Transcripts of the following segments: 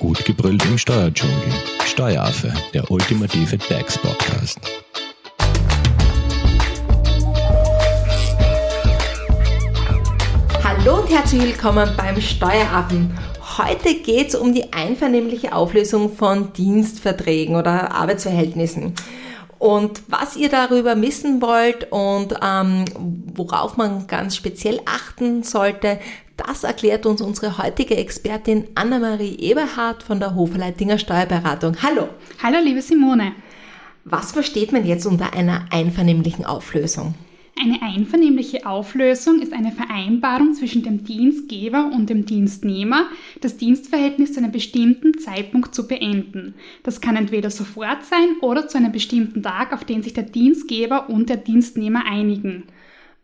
Gut gebrüllt im Steuerdschungel. Steueraffe, der ultimative DAX-Podcast. Hallo und herzlich willkommen beim Steueraffen. Heute geht es um die einvernehmliche Auflösung von Dienstverträgen oder Arbeitsverhältnissen. Und was ihr darüber wissen wollt und ähm, worauf man ganz speziell achten sollte, das erklärt uns unsere heutige Expertin Anna-Marie Eberhardt von der Hoferleitinger Steuerberatung. Hallo. Hallo, liebe Simone. Was versteht man jetzt unter einer einvernehmlichen Auflösung? Eine einvernehmliche Auflösung ist eine Vereinbarung zwischen dem Dienstgeber und dem Dienstnehmer, das Dienstverhältnis zu einem bestimmten Zeitpunkt zu beenden. Das kann entweder sofort sein oder zu einem bestimmten Tag, auf den sich der Dienstgeber und der Dienstnehmer einigen.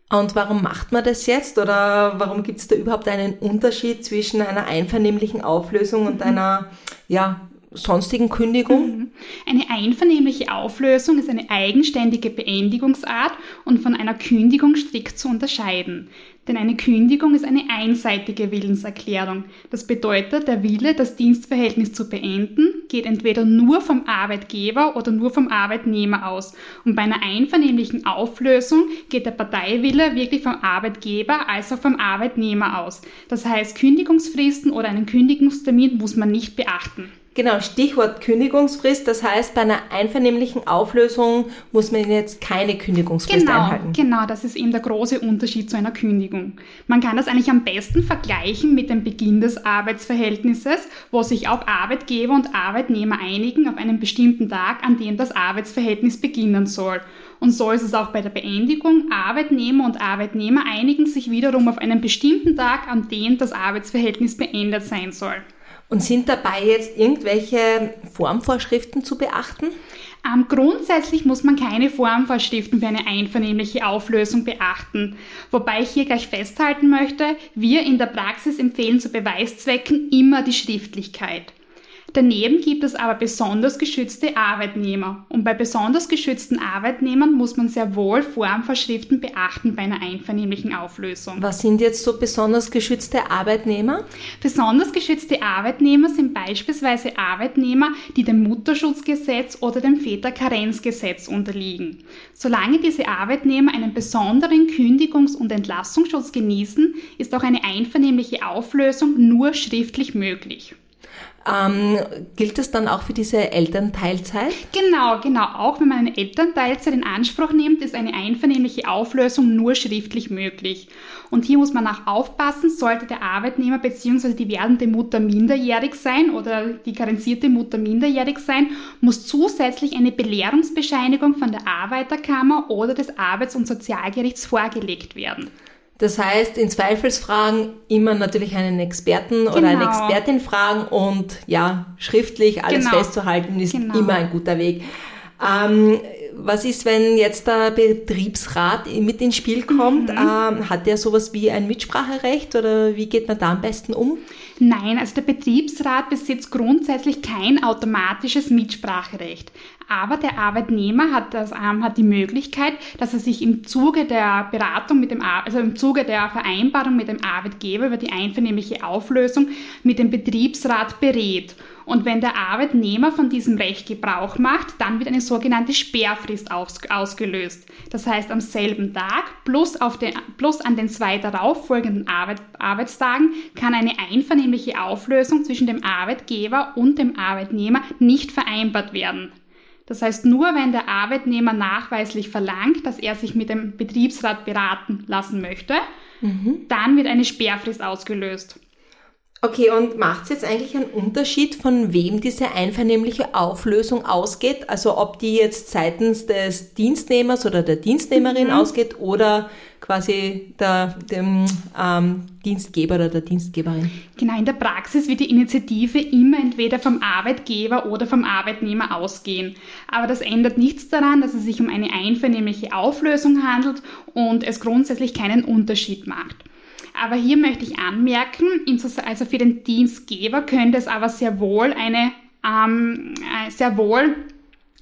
Und warum macht man das jetzt? Oder warum gibt es da überhaupt einen Unterschied zwischen einer einvernehmlichen Auflösung und einer ja, sonstigen Kündigung? Mhm. Eine einvernehmliche Auflösung ist eine eigenständige Beendigungsart und von einer Kündigung strikt zu unterscheiden. Denn eine Kündigung ist eine einseitige Willenserklärung. Das bedeutet, der Wille, das Dienstverhältnis zu beenden, geht entweder nur vom Arbeitgeber oder nur vom Arbeitnehmer aus. Und bei einer einvernehmlichen Auflösung geht der Parteiwille wirklich vom Arbeitgeber als auch vom Arbeitnehmer aus. Das heißt, Kündigungsfristen oder einen Kündigungstermin muss man nicht beachten. Genau, Stichwort Kündigungsfrist. Das heißt, bei einer einvernehmlichen Auflösung muss man jetzt keine Kündigungsfrist genau, einhalten. Genau, das ist eben der große Unterschied zu einer Kündigung. Man kann das eigentlich am besten vergleichen mit dem Beginn des Arbeitsverhältnisses, wo sich auch Arbeitgeber und Arbeitnehmer einigen auf einen bestimmten Tag, an dem das Arbeitsverhältnis beginnen soll. Und so ist es auch bei der Beendigung. Arbeitnehmer und Arbeitnehmer einigen sich wiederum auf einen bestimmten Tag, an dem das Arbeitsverhältnis beendet sein soll. Und sind dabei jetzt irgendwelche Formvorschriften zu beachten? Ähm, grundsätzlich muss man keine Formvorschriften für eine einvernehmliche Auflösung beachten. Wobei ich hier gleich festhalten möchte, wir in der Praxis empfehlen zu Beweiszwecken immer die Schriftlichkeit. Daneben gibt es aber besonders geschützte Arbeitnehmer. Und bei besonders geschützten Arbeitnehmern muss man sehr wohl Formvorschriften beachten bei einer einvernehmlichen Auflösung. Was sind jetzt so besonders geschützte Arbeitnehmer? Besonders geschützte Arbeitnehmer sind beispielsweise Arbeitnehmer, die dem Mutterschutzgesetz oder dem Väterkarenzgesetz unterliegen. Solange diese Arbeitnehmer einen besonderen Kündigungs- und Entlassungsschutz genießen, ist auch eine einvernehmliche Auflösung nur schriftlich möglich. Ähm, gilt das dann auch für diese Elternteilzeit? Genau, genau. Auch wenn man eine Elternteilzeit in Anspruch nimmt, ist eine einvernehmliche Auflösung nur schriftlich möglich. Und hier muss man auch aufpassen, sollte der Arbeitnehmer bzw. die werdende Mutter minderjährig sein oder die karenzierte Mutter minderjährig sein, muss zusätzlich eine Belehrungsbescheinigung von der Arbeiterkammer oder des Arbeits- und Sozialgerichts vorgelegt werden. Das heißt, in Zweifelsfragen immer natürlich einen Experten genau. oder eine genau. Expertin fragen und ja, schriftlich alles genau. festzuhalten ist genau. immer ein guter Weg. Ähm, was ist, wenn jetzt der Betriebsrat mit ins Spiel kommt? Mhm. Ähm, hat der sowas wie ein Mitspracherecht oder wie geht man da am besten um? Nein, also der Betriebsrat besitzt grundsätzlich kein automatisches Mitspracherecht. Aber der Arbeitnehmer hat, das, ähm, hat die Möglichkeit, dass er sich im Zuge der Beratung mit dem, also im Zuge der Vereinbarung mit dem Arbeitgeber über die einvernehmliche Auflösung mit dem Betriebsrat berät. Und wenn der Arbeitnehmer von diesem Recht Gebrauch macht, dann wird eine sogenannte Sperrfrist aus, ausgelöst. Das heißt, am selben Tag plus, auf den, plus an den zwei darauffolgenden Arbeit, Arbeitstagen kann eine einvernehmliche Auflösung zwischen dem Arbeitgeber und dem Arbeitnehmer nicht vereinbart werden. Das heißt, nur wenn der Arbeitnehmer nachweislich verlangt, dass er sich mit dem Betriebsrat beraten lassen möchte, mhm. dann wird eine Sperrfrist ausgelöst. Okay, und macht es jetzt eigentlich einen Unterschied, von wem diese einvernehmliche Auflösung ausgeht? Also ob die jetzt seitens des Dienstnehmers oder der Dienstnehmerin mhm. ausgeht oder quasi der, dem ähm, Dienstgeber oder der Dienstgeberin? Genau, in der Praxis wird die Initiative immer entweder vom Arbeitgeber oder vom Arbeitnehmer ausgehen. Aber das ändert nichts daran, dass es sich um eine einvernehmliche Auflösung handelt und es grundsätzlich keinen Unterschied macht. Aber hier möchte ich anmerken, also für den Dienstgeber könnte es aber sehr wohl eine ähm, äh, sehr wohl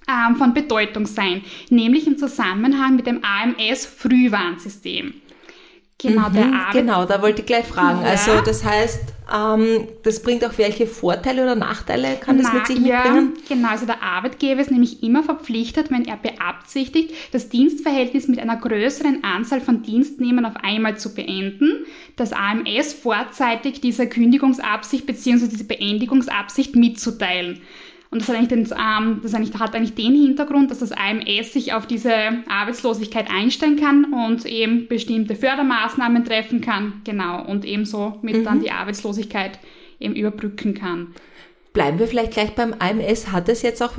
ähm, von Bedeutung sein, nämlich im Zusammenhang mit dem AMS-Frühwarnsystem. Genau, mhm, genau, da wollte ich gleich fragen. Ja. Also das heißt, Ähm, das bringt auch welche Vorteile oder Nachteile kann das mit sich ja, mitbringen? Genau, also der Arbeitgeber ist nämlich immer verpflichtet, wenn er beabsichtigt, das Dienstverhältnis mit einer größeren Anzahl von Dienstnehmern auf einmal zu beenden, das AMS vorzeitig diese Kündigungsabsicht bzw. diese Beendigungsabsicht mitzuteilen. Und das hat eigentlich, den, ähm, das hat eigentlich den Hintergrund, dass das AMS sich auf diese Arbeitslosigkeit einstellen kann und eben bestimmte Fördermaßnahmen treffen kann, genau, und ebenso mit mhm. dann die Arbeitslosigkeit eben überbrücken kann. Bleiben wir vielleicht gleich beim AMS. Hat es jetzt auch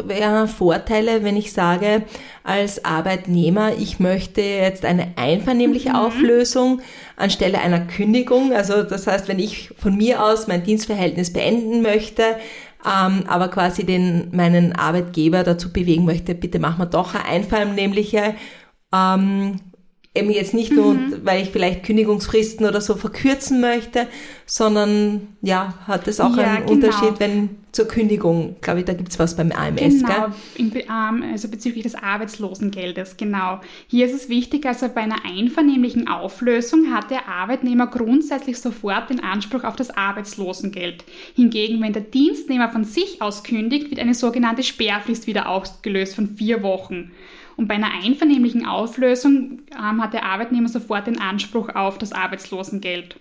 Vorteile, wenn ich sage, als Arbeitnehmer, ich möchte jetzt eine einvernehmliche mhm. Auflösung anstelle einer Kündigung? Also das heißt, wenn ich von mir aus mein Dienstverhältnis beenden möchte, ähm, aber quasi den, meinen Arbeitgeber dazu bewegen möchte, bitte machen wir doch eine einvernehmliche, ähm, eben jetzt nicht nur, mhm. weil ich vielleicht Kündigungsfristen oder so verkürzen möchte, sondern ja, hat es auch ja, einen genau. Unterschied, wenn zur Kündigung, glaube ich, da gibt es was beim AMS, genau, gell? also bezüglich des Arbeitslosengeldes, genau. Hier ist es wichtig, also bei einer einvernehmlichen Auflösung hat der Arbeitnehmer grundsätzlich sofort den Anspruch auf das Arbeitslosengeld. Hingegen, wenn der Dienstnehmer von sich aus kündigt, wird eine sogenannte Sperrfrist wieder ausgelöst von vier Wochen. Und bei einer einvernehmlichen Auflösung ähm, hat der Arbeitnehmer sofort den Anspruch auf das Arbeitslosengeld.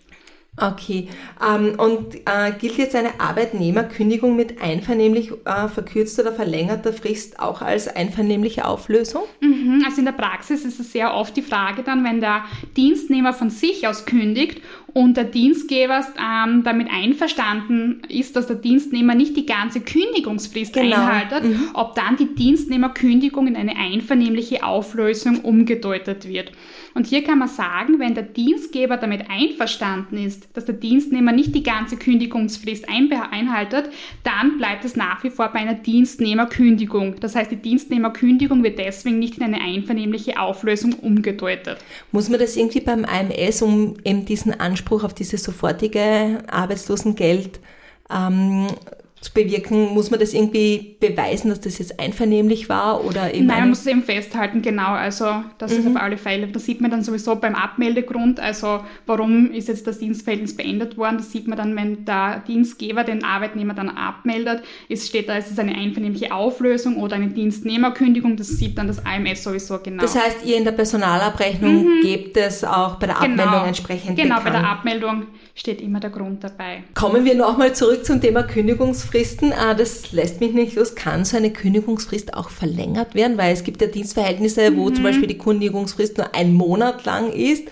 Okay. Ähm, und äh, gilt jetzt eine Arbeitnehmerkündigung mit einvernehmlich äh, verkürzter oder verlängerter Frist auch als einvernehmliche Auflösung? Mhm, also in der Praxis ist es sehr oft die Frage dann, wenn der Dienstnehmer von sich aus kündigt und der Dienstgeber ähm, damit einverstanden ist, dass der Dienstnehmer nicht die ganze Kündigungsfrist genau. einhaltet, mhm. ob dann die Dienstnehmerkündigung in eine einvernehmliche Auflösung umgedeutet wird. Und hier kann man sagen, wenn der Dienstgeber damit einverstanden ist, dass der Dienstnehmer nicht die ganze Kündigungsfrist einhaltet, dann bleibt es nach wie vor bei einer Dienstnehmerkündigung. Das heißt, die Dienstnehmerkündigung wird deswegen nicht in eine einvernehmliche Auflösung umgedeutet. Muss man das irgendwie beim AMS, um eben diesen Anspruch auf dieses sofortige Arbeitslosengeld ähm, zu bewirken, muss man das irgendwie beweisen, dass das jetzt einvernehmlich war oder eben. Nein, man muss es eben festhalten, genau. Also das mhm. ist auf alle Fälle. Das sieht man dann sowieso beim Abmeldegrund. Also warum ist jetzt das Dienstverhältnis beendet worden? Das sieht man dann, wenn der Dienstgeber den Arbeitnehmer dann abmeldet. Es steht da, es ist eine einvernehmliche Auflösung oder eine Dienstnehmerkündigung. Das sieht dann das AMS sowieso genau. Das heißt, ihr in der Personalabrechnung mhm. gebt es auch bei der genau. Abmeldung genau. entsprechend Genau, bekannt. bei der Abmeldung steht immer der Grund dabei. Kommen wir nochmal zurück zum Thema Kündigungsfristen. Ah, das lässt mich nicht los. Kann so eine Kündigungsfrist auch verlängert werden? Weil es gibt ja Dienstverhältnisse, mhm. wo zum Beispiel die Kündigungsfrist nur ein Monat lang ist.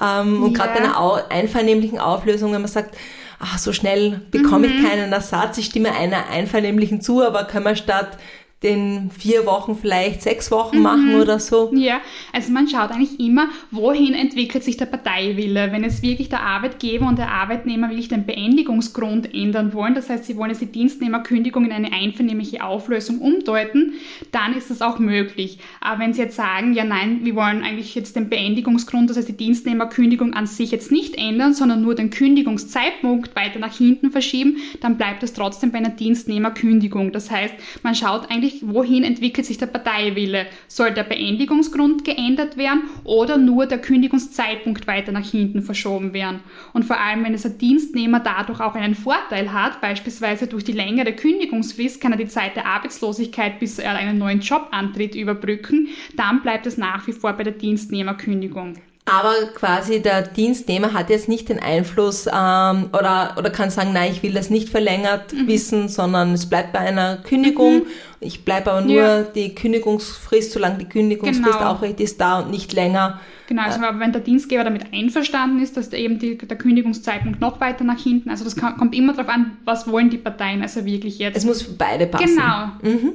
Ähm, und ja. gerade bei einer einvernehmlichen Auflösung, wenn man sagt, ach, so schnell bekomme mhm. ich keinen Ersatz, ich stimme einer einvernehmlichen zu, aber können wir statt den vier Wochen vielleicht sechs Wochen mhm. machen oder so. Ja, also man schaut eigentlich immer, wohin entwickelt sich der Parteiwille. Wenn es wirklich der Arbeitgeber und der Arbeitnehmer wirklich den Beendigungsgrund ändern wollen, das heißt, sie wollen jetzt die Dienstnehmerkündigung in eine einvernehmliche Auflösung umdeuten, dann ist das auch möglich. Aber wenn sie jetzt sagen, ja nein, wir wollen eigentlich jetzt den Beendigungsgrund, das heißt die Dienstnehmerkündigung an sich jetzt nicht ändern, sondern nur den Kündigungszeitpunkt weiter nach hinten verschieben, dann bleibt es trotzdem bei einer Dienstnehmerkündigung. Das heißt, man schaut eigentlich eigentlich, wohin entwickelt sich der Parteiwille? Soll der Beendigungsgrund geändert werden oder nur der Kündigungszeitpunkt weiter nach hinten verschoben werden? Und vor allem, wenn es ein Dienstnehmer dadurch auch einen Vorteil hat, beispielsweise durch die längere Kündigungsfrist kann er die Zeit der Arbeitslosigkeit, bis er einen neuen Job antritt, überbrücken, dann bleibt es nach wie vor bei der Dienstnehmerkündigung. Aber quasi der Dienstnehmer hat jetzt nicht den Einfluss ähm, oder, oder kann sagen, nein, ich will das nicht verlängert mhm. wissen, sondern es bleibt bei einer Kündigung. Mhm. Ich bleibe aber nur ja. die Kündigungsfrist, solange die Kündigungsfrist genau. aufrecht ist, da und nicht länger. Genau, also äh, wenn der Dienstgeber damit einverstanden ist, dass eben die, der Kündigungszeitpunkt noch weiter nach hinten, also das kann, kommt immer darauf an, was wollen die Parteien also wirklich jetzt. Es muss für beide passen. Genau. Mhm.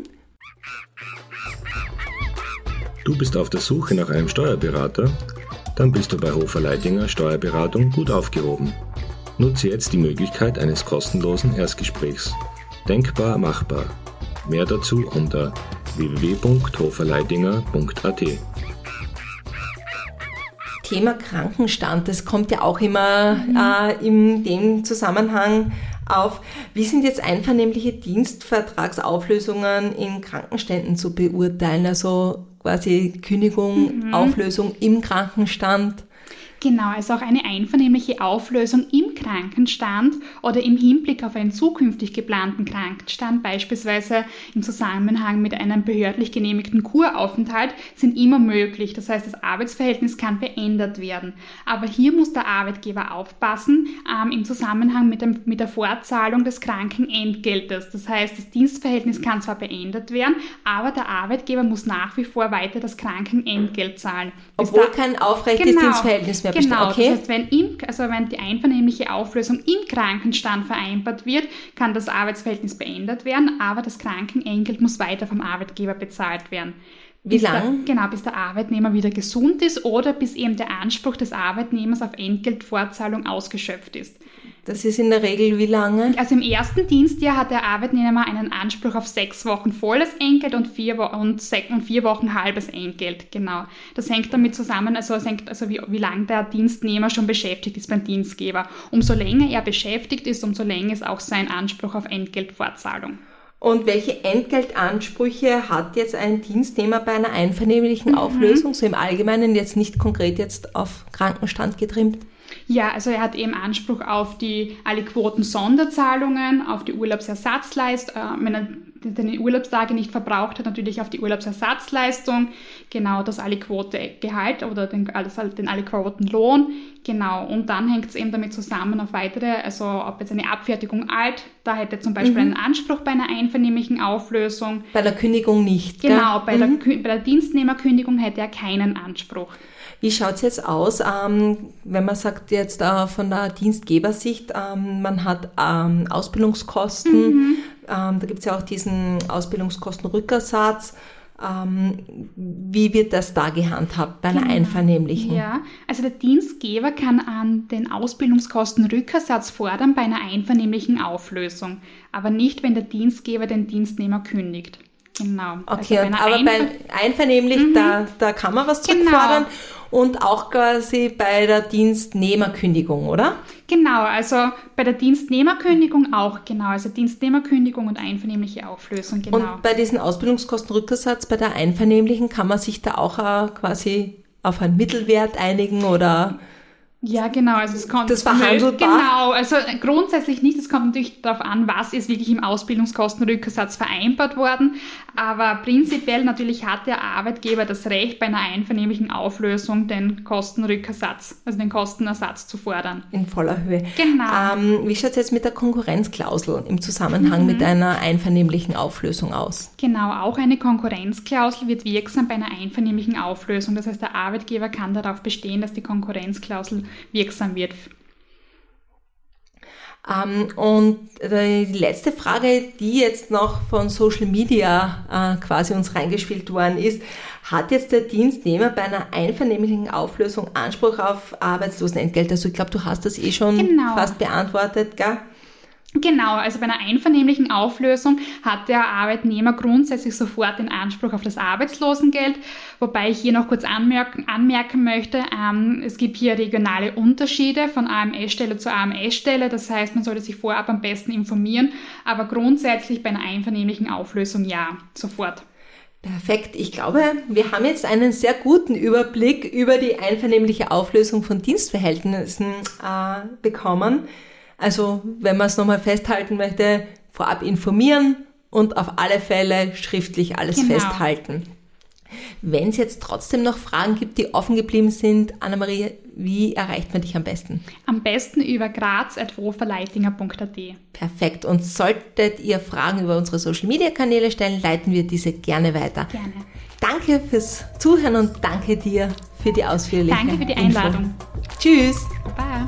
Du bist auf der Suche nach einem Steuerberater? Dann bist du bei Hofer Leidinger Steuerberatung gut aufgehoben. Nutze jetzt die Möglichkeit eines kostenlosen Erstgesprächs. Denkbar machbar. Mehr dazu unter www.hoferleidinger.at. Thema Krankenstand, das kommt ja auch immer äh, in dem Zusammenhang auf. Wie sind jetzt einvernehmliche Dienstvertragsauflösungen in Krankenständen zu beurteilen? Also quasi Kündigung, mhm. Auflösung im Krankenstand? Genau, also auch eine einvernehmliche Auflösung im Krankenstand oder im Hinblick auf einen zukünftig geplanten Krankenstand, beispielsweise im Zusammenhang mit einem behördlich genehmigten Kuraufenthalt, sind immer möglich. Das heißt, das Arbeitsverhältnis kann beendet werden. Aber hier muss der Arbeitgeber aufpassen ähm, im Zusammenhang mit, dem, mit der Fortzahlung des Krankenentgeltes. Das heißt, das Dienstverhältnis kann zwar beendet werden, aber der Arbeitgeber muss nach wie vor weiter das Krankenentgelt zahlen. Obwohl da, kein aufrechtes genau, Dienstverhältnis mehr. Genau, okay. das heißt, wenn, im, also wenn die einvernehmliche Auflösung im Krankenstand vereinbart wird, kann das Arbeitsverhältnis beendet werden, aber das Krankenentgelt muss weiter vom Arbeitgeber bezahlt werden. Wie lange? Genau, bis der Arbeitnehmer wieder gesund ist oder bis eben der Anspruch des Arbeitnehmers auf Entgeltfortzahlung ausgeschöpft ist. Das ist in der Regel wie lange? Also im ersten Dienstjahr hat der Arbeitnehmer einen Anspruch auf sechs Wochen volles Entgelt und vier, Wo und, und vier Wochen halbes Entgelt. Genau. Das hängt damit zusammen, also, hängt, also wie, wie lange der Dienstnehmer schon beschäftigt ist beim Dienstgeber. Umso länger er beschäftigt ist, umso länger ist auch sein Anspruch auf Entgeltfortzahlung. Und welche Entgeltansprüche hat jetzt ein Dienstnehmer bei einer einvernehmlichen mhm. Auflösung, so im Allgemeinen, jetzt nicht konkret jetzt auf Krankenstand getrimmt? Ja, also er hat eben Anspruch auf die alle Quoten Sonderzahlungen, auf die Urlaubsersatzleistung, äh, seine Urlaubstage nicht verbraucht hat, natürlich auf die Urlaubsersatzleistung, genau das alle Quote Gehalt oder den, also den alle Quoten Lohn, genau. Und dann hängt es eben damit zusammen auf weitere, also ob jetzt eine Abfertigung alt, da hätte er zum Beispiel mhm. einen Anspruch bei einer einvernehmlichen Auflösung. Bei der Kündigung nicht. Genau, bei, mhm. der, bei der Dienstnehmerkündigung hätte er keinen Anspruch. Wie schaut es jetzt aus, ähm, wenn man sagt jetzt äh, von der Dienstgebersicht, ähm, man hat ähm, Ausbildungskosten, mhm. Ähm, da gibt es ja auch diesen Ausbildungskostenrückersatz. Ähm, wie wird das da gehandhabt bei einer genau. einvernehmlichen? Ja, also der Dienstgeber kann an den Ausbildungskostenrückersatz fordern bei einer einvernehmlichen Auflösung, aber nicht, wenn der Dienstgeber den Dienstnehmer kündigt. Genau. Okay, also bei aber bei einvernehmlich, mhm. da, da kann man was zurückfordern. Genau und auch quasi bei der Dienstnehmerkündigung, oder? Genau, also bei der Dienstnehmerkündigung auch, genau. Also Dienstnehmerkündigung und einvernehmliche Auflösung, genau. Und bei diesem Ausbildungskostenrückersatz, bei der einvernehmlichen, kann man sich da auch äh, quasi auf einen Mittelwert einigen oder? Ja, genau. Also es kommt das verhandelbar. Genau, also grundsätzlich nicht. Es kommt natürlich darauf an, was ist wirklich im Ausbildungskostenrückersatz vereinbart worden. Aber prinzipiell natürlich hat der Arbeitgeber das Recht, bei einer einvernehmlichen Auflösung den Kostenrückersatz, also den Kostenersatz zu fordern. In voller Höhe. Genau. Ähm, wie schaut es jetzt mit der Konkurrenzklausel im Zusammenhang mhm. mit einer einvernehmlichen Auflösung aus? Genau, auch eine Konkurrenzklausel wird wirksam bei einer einvernehmlichen Auflösung. Das heißt, der Arbeitgeber kann darauf bestehen, dass die Konkurrenzklausel wirksam wird. Ähm, und die letzte Frage, die jetzt noch von Social Media äh, quasi uns reingespielt worden ist, hat jetzt der Dienstnehmer bei einer einvernehmlichen Auflösung Anspruch auf Arbeitslosenentgelt? Also ich glaube, du hast das eh schon genau. fast beantwortet, gell? Genau, also bei einer einvernehmlichen Auflösung hat der Arbeitnehmer grundsätzlich sofort den Anspruch auf das Arbeitslosengeld, wobei ich hier noch kurz anmerken, anmerken möchte, ähm, es gibt hier regionale Unterschiede von AMS-Stelle zu AMS-Stelle, das heißt, man sollte sich vorab am besten informieren, aber grundsätzlich bei einer einvernehmlichen Auflösung ja, sofort. Perfekt. Ich glaube, wir haben jetzt einen sehr guten Überblick über die einvernehmliche Auflösung von Dienstverhältnissen äh, bekommen. Also wenn man es nochmal festhalten möchte, vorab informieren und auf alle Fälle schriftlich alles genau. festhalten. Wenn es jetzt trotzdem noch Fragen gibt, die offen geblieben sind, Annemarie, wie erreicht man dich am besten? Am besten über graz.woferleitinger.at. Perfekt. Und solltet ihr Fragen über unsere Social Media Kanäle stellen, leiten wir diese gerne weiter. Gerne. Danke fürs Zuhören und danke dir für die ausführliche Danke für die Einladung. Info. Tschüss. Bye.